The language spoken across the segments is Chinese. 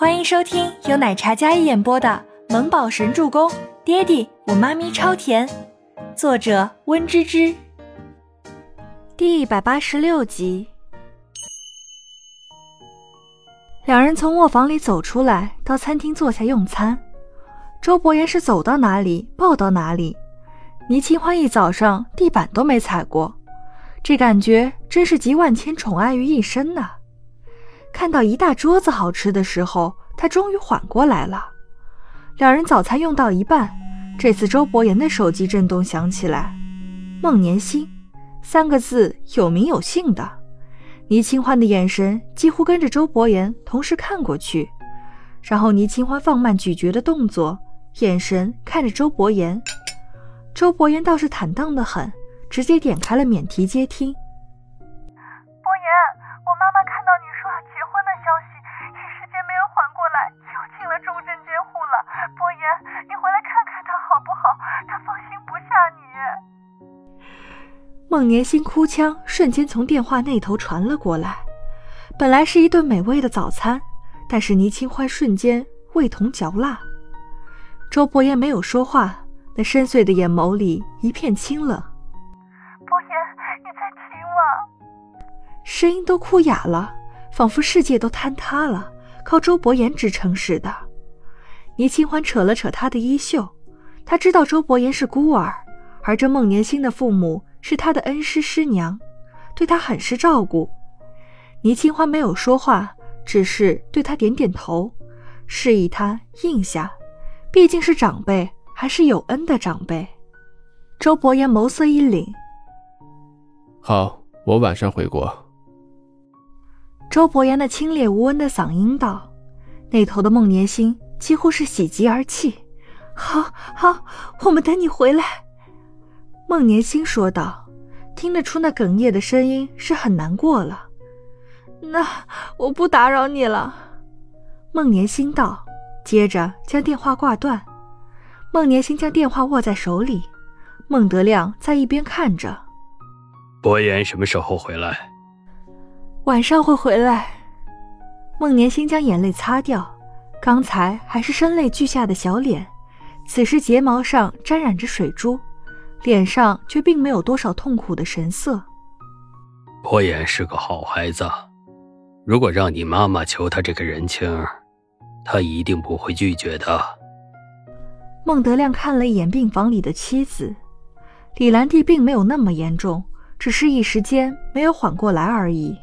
欢迎收听由奶茶嘉一演播的《萌宝神助攻》，爹地我妈咪超甜，作者温芝芝。第一百八十六集。两人从卧房里走出来，到餐厅坐下用餐。周伯言是走到哪里抱到哪里，倪清欢一早上地板都没踩过，这感觉真是集万千宠爱于一身呐。看到一大桌子好吃的时候，他终于缓过来了。两人早餐用到一半，这次周伯言的手机震动响起来，“孟年星”三个字有名有姓的。倪清欢的眼神几乎跟着周伯言同时看过去，然后倪清欢放慢咀嚼的动作，眼神看着周伯言。周伯言倒是坦荡的很，直接点开了免提接听。伯言，我妈妈看到你孟年星哭腔瞬间从电话那头传了过来。本来是一顿美味的早餐，但是倪清欢瞬间味同嚼蜡。周伯言没有说话，那深邃的眼眸里一片清冷。伯言，你在听吗？声音都哭哑了，仿佛世界都坍塌了，靠周伯言支撑似的。倪清欢扯了扯他的衣袖，他知道周伯言是孤儿，而这孟年星的父母。是他的恩师师娘，对他很是照顾。倪清欢没有说话，只是对他点点头，示意他应下。毕竟是长辈，还是有恩的长辈。周伯言眸色一凛：“好，我晚上回国。”周伯言那清冽无温的嗓音道。那头的孟年星几乎是喜极而泣：“好，好，我们等你回来。”孟年星说道，听得出那哽咽的声音是很难过了。那我不打扰你了，孟年星道，接着将电话挂断。孟年星将电话握在手里，孟德亮在一边看着。伯言什么时候回来？晚上会回来。孟年星将眼泪擦掉，刚才还是声泪俱下的小脸，此时睫毛上沾染着水珠。脸上却并没有多少痛苦的神色。伯言是个好孩子，如果让你妈妈求他这个人情，他一定不会拒绝的。孟德亮看了一眼病房里的妻子，李兰娣并没有那么严重，只是一时间没有缓过来而已。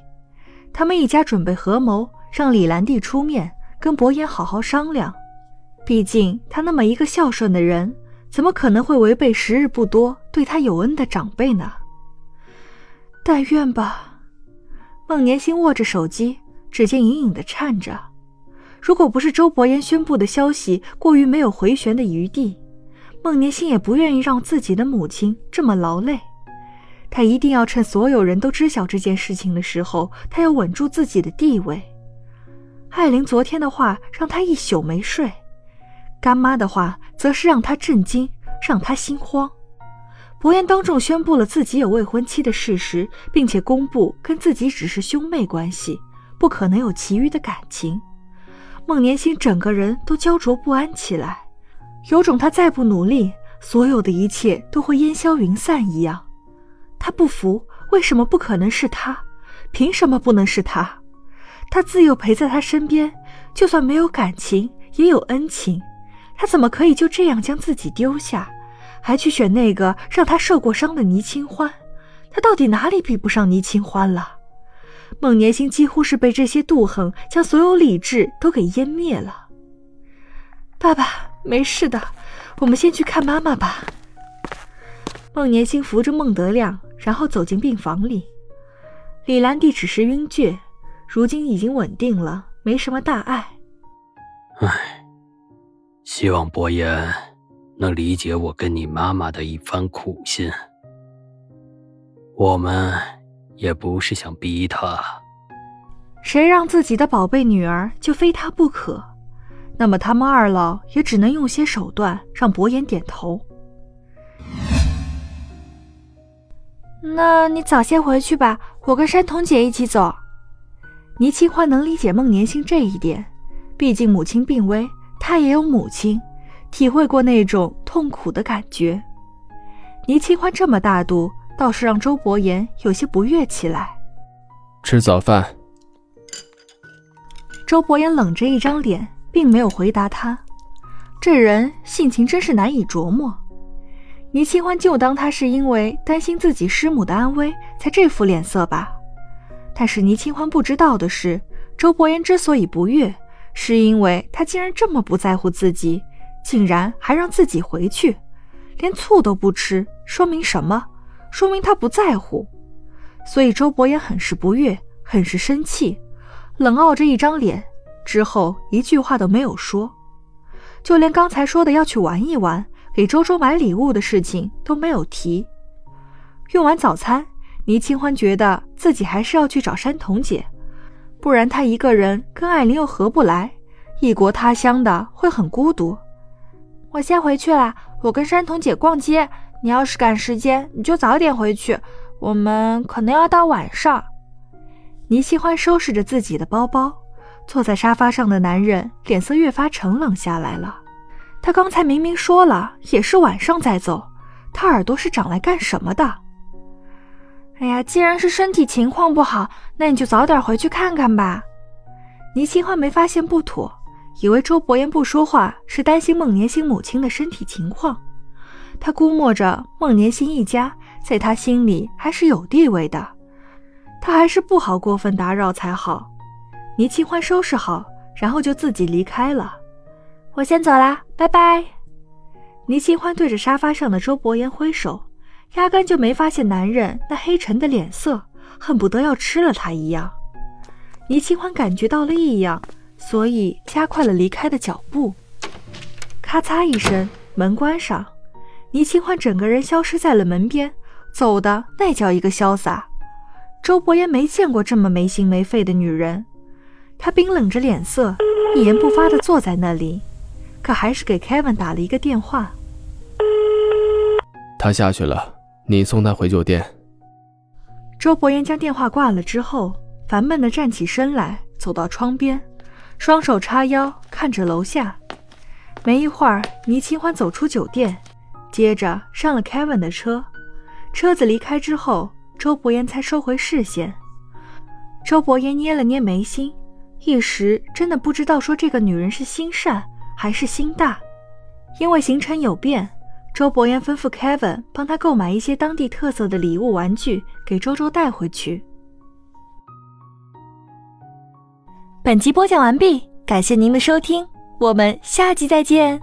他们一家准备合谋，让李兰娣出面跟伯言好好商量。毕竟他那么一个孝顺的人。怎么可能会违背时日不多对他有恩的长辈呢？但愿吧。孟年星握着手机，指尖隐隐的颤着。如果不是周伯言宣布的消息过于没有回旋的余地，孟年星也不愿意让自己的母亲这么劳累。他一定要趁所有人都知晓这件事情的时候，他要稳住自己的地位。艾琳昨天的话让他一宿没睡。干妈的话，则是让他震惊，让他心慌。伯言当众宣布了自己有未婚妻的事实，并且公布跟自己只是兄妹关系，不可能有其余的感情。孟年星整个人都焦灼不安起来，有种他再不努力，所有的一切都会烟消云散一样。他不服，为什么不可能是他？凭什么不能是他？他自幼陪在他身边，就算没有感情，也有恩情。他怎么可以就这样将自己丢下，还去选那个让他受过伤的倪清欢？他到底哪里比不上倪清欢了？孟年星几乎是被这些妒恨将所有理智都给湮灭了。爸爸没事的，我们先去看妈妈吧。孟年星扶着孟德亮，然后走进病房里。李兰娣只是晕厥，如今已经稳定了，没什么大碍。唉。希望伯言能理解我跟你妈妈的一番苦心。我们也不是想逼他。谁让自己的宝贝女儿就非他不可？那么他们二老也只能用些手段让伯言点头。那你早些回去吧，我跟山童姐一起走。倪清欢能理解孟年星这一点。毕竟母亲病危，他也有母亲，体会过那种痛苦的感觉。倪清欢这么大度，倒是让周伯言有些不悦起来。吃早饭。周伯言冷着一张脸，并没有回答他。这人性情真是难以琢磨。倪清欢就当他是因为担心自己师母的安危才这副脸色吧。但是倪清欢不知道的是，周伯言之所以不悦，是因为他竟然这么不在乎自己，竟然还让自己回去，连醋都不吃，说明什么？说明他不在乎。所以周伯言很是不悦，很是生气，冷傲着一张脸，之后一句话都没有说。就连刚才说的要去玩一玩，给周周买礼物的事情都没有提。用完早餐，倪清欢觉得自己还是要去找山童姐，不然她一个人跟艾琳又合不来，异国他乡的会很孤独。我先回去了，我跟山童姐逛街。你要是赶时间，你就早点回去。我们可能要到晚上。倪清欢收拾着自己的包包。坐在沙发上的男人脸色越发沉冷下来了。他刚才明明说了也是晚上再走，他耳朵是长来干什么的？哎呀，既然是身体情况不好，那你就早点回去看看吧。倪清欢没发现不妥，以为周伯言不说话是担心孟年星母亲的身体情况。他估摸着孟年星一家在他心里还是有地位的，他还是不好过分打扰才好。倪清欢收拾好，然后就自己离开了。我先走啦，拜拜。倪清欢对着沙发上的周伯言挥手，压根就没发现男人那黑沉的脸色，恨不得要吃了他一样。倪清欢感觉到了异样，所以加快了离开的脚步。咔嚓一声，门关上，倪清欢整个人消失在了门边，走的那叫一个潇洒。周伯言没见过这么没心没肺的女人。他冰冷着脸色，一言不发地坐在那里，可还是给 Kevin 打了一个电话。他下去了，你送他回酒店。周伯言将电话挂了之后，烦闷地站起身来，走到窗边，双手叉腰看着楼下。没一会儿，倪清欢走出酒店，接着上了 Kevin 的车。车子离开之后，周伯言才收回视线。周伯言捏了捏眉心。一时真的不知道说这个女人是心善还是心大，因为行程有变，周伯言吩咐 Kevin 帮他购买一些当地特色的礼物玩具给周周带回去。本集播讲完毕，感谢您的收听，我们下集再见。